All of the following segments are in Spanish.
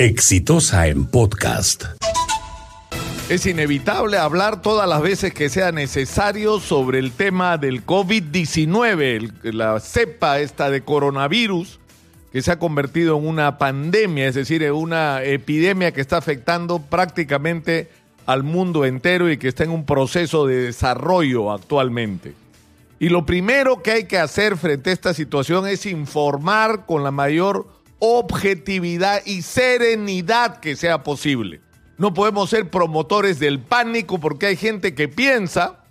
Exitosa en podcast. Es inevitable hablar todas las veces que sea necesario sobre el tema del COVID-19, la cepa esta de coronavirus que se ha convertido en una pandemia, es decir, en una epidemia que está afectando prácticamente al mundo entero y que está en un proceso de desarrollo actualmente. Y lo primero que hay que hacer frente a esta situación es informar con la mayor objetividad y serenidad que sea posible. No podemos ser promotores del pánico porque hay gente que piensa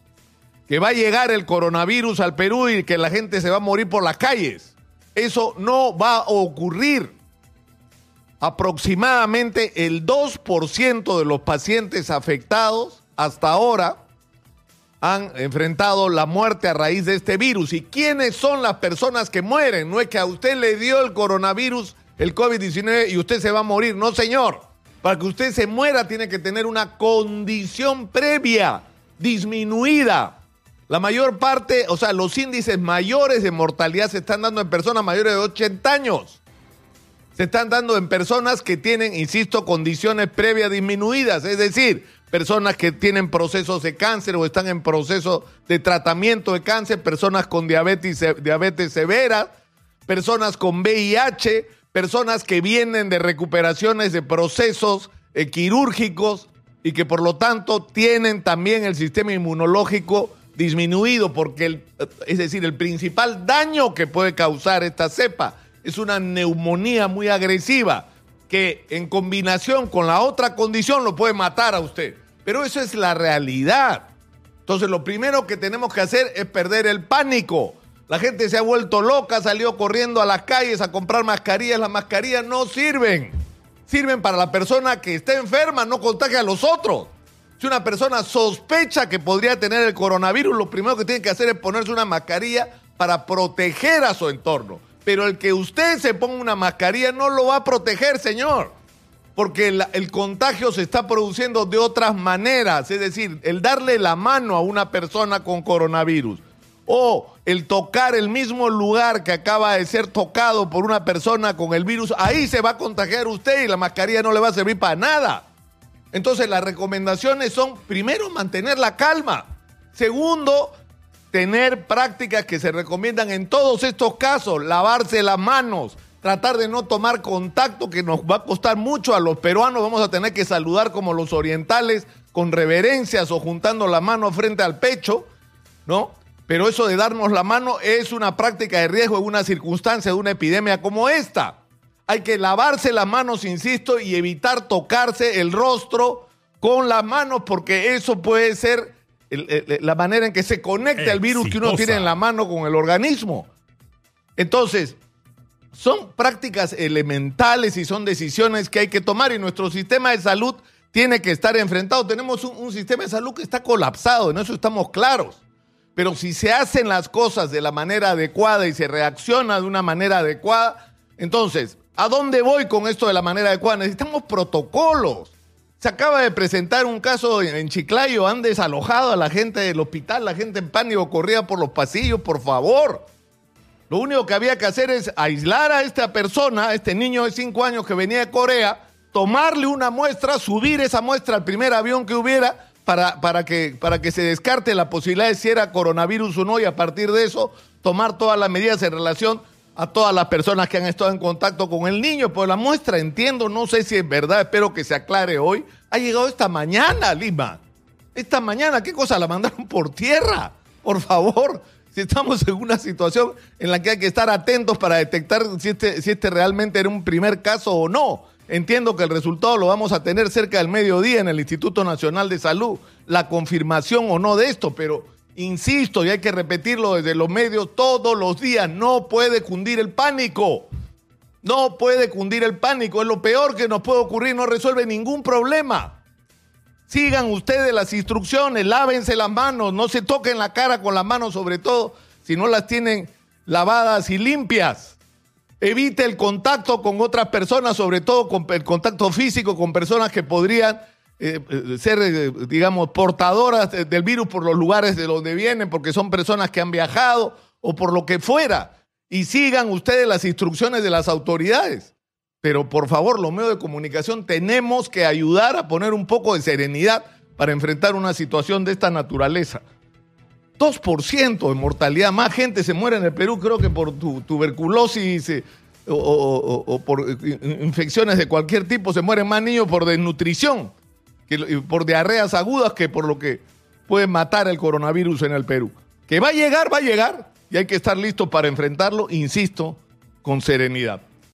que va a llegar el coronavirus al Perú y que la gente se va a morir por las calles. Eso no va a ocurrir. Aproximadamente el 2% de los pacientes afectados hasta ahora han enfrentado la muerte a raíz de este virus. ¿Y quiénes son las personas que mueren? No es que a usted le dio el coronavirus, el COVID-19 y usted se va a morir. No, señor. Para que usted se muera tiene que tener una condición previa disminuida. La mayor parte, o sea, los índices mayores de mortalidad se están dando en personas mayores de 80 años. Se están dando en personas que tienen, insisto, condiciones previas disminuidas, es decir, personas que tienen procesos de cáncer o están en proceso de tratamiento de cáncer, personas con diabetes, diabetes severa, personas con VIH, personas que vienen de recuperaciones de procesos eh, quirúrgicos y que por lo tanto tienen también el sistema inmunológico disminuido, porque es decir, el principal daño que puede causar esta cepa es una neumonía muy agresiva que en combinación con la otra condición lo puede matar a usted. Pero eso es la realidad. Entonces lo primero que tenemos que hacer es perder el pánico. La gente se ha vuelto loca, salió corriendo a las calles a comprar mascarillas. Las mascarillas no sirven. Sirven para la persona que está enferma, no contagia a los otros. Si una persona sospecha que podría tener el coronavirus, lo primero que tiene que hacer es ponerse una mascarilla para proteger a su entorno. Pero el que usted se ponga una mascarilla no lo va a proteger, señor. Porque el, contagio se está produciendo de otras maneras. Es decir, el darle la mano a una persona con coronavirus o el tocar el mismo lugar que acaba de ser tocado por una persona con el virus, ahí se va a contagiar usted y la mascarilla no le va a servir para nada. Entonces las recomendaciones son, primero, mantener la calma. Segundo, tener prácticas que se recomiendan en todos estos casos, lavarse las manos, tratar de no tomar contacto que nos va a costar mucho a los peruanos, vamos a tener que saludar como los orientales con reverencias o juntando la mano frente al pecho, ¿no? Pero eso de darnos la mano es una práctica de riesgo en una circunstancia de una epidemia como esta. Hay que lavarse las manos, insisto, y evitar tocarse el rostro con las manos porque eso puede ser la manera en que se conecta el virus que uno tiene en la mano con el organismo. Entonces, son prácticas elementales y son decisiones que hay que tomar y nuestro sistema de salud tiene que estar enfrentado. Tenemos un, un sistema de salud que está colapsado, en eso estamos claros. Pero si se hacen las cosas de la manera adecuada y se reacciona de una manera adecuada, entonces, ¿a dónde voy con esto de la manera adecuada? Necesitamos protocolos. Se acaba de presentar un caso en Chiclayo, han desalojado a la gente del hospital, la gente en pánico corría por los pasillos, por favor. Lo único que había que hacer es aislar a esta persona, a este niño de 5 años que venía de Corea, tomarle una muestra, subir esa muestra al primer avión que hubiera para, para, que, para que se descarte la posibilidad de si era coronavirus o no y a partir de eso tomar todas las medidas en relación a todas las personas que han estado en contacto con el niño. Pues la muestra, entiendo, no sé si es verdad, espero que se aclare hoy, ha llegado esta mañana Lima. Esta mañana, ¿qué cosa? La mandaron por tierra. Por favor, si estamos en una situación en la que hay que estar atentos para detectar si este, si este realmente era un primer caso o no. Entiendo que el resultado lo vamos a tener cerca del mediodía en el Instituto Nacional de Salud, la confirmación o no de esto, pero insisto, y hay que repetirlo desde los medios todos los días, no puede cundir el pánico. No puede cundir el pánico, es lo peor que nos puede ocurrir, no resuelve ningún problema. Sigan ustedes las instrucciones, lávense las manos, no se toquen la cara con las manos sobre todo si no las tienen lavadas y limpias. Evite el contacto con otras personas, sobre todo con el contacto físico con personas que podrían eh, eh, ser, eh, digamos, portadoras del virus por los lugares de donde vienen, porque son personas que han viajado o por lo que fuera. Y sigan ustedes las instrucciones de las autoridades. Pero por favor, los medios de comunicación tenemos que ayudar a poner un poco de serenidad para enfrentar una situación de esta naturaleza. 2% de mortalidad, más gente se muere en el Perú, creo que por tuberculosis eh, o, por infecciones de cualquier tipo, se mueren más niños por desnutrición, por diarreas agudas que por lo que puede matar el coronavirus en el Perú. Que va a llegar, va a llegar, y hay que estar listos para enfrentarlo, insisto, con serenidad.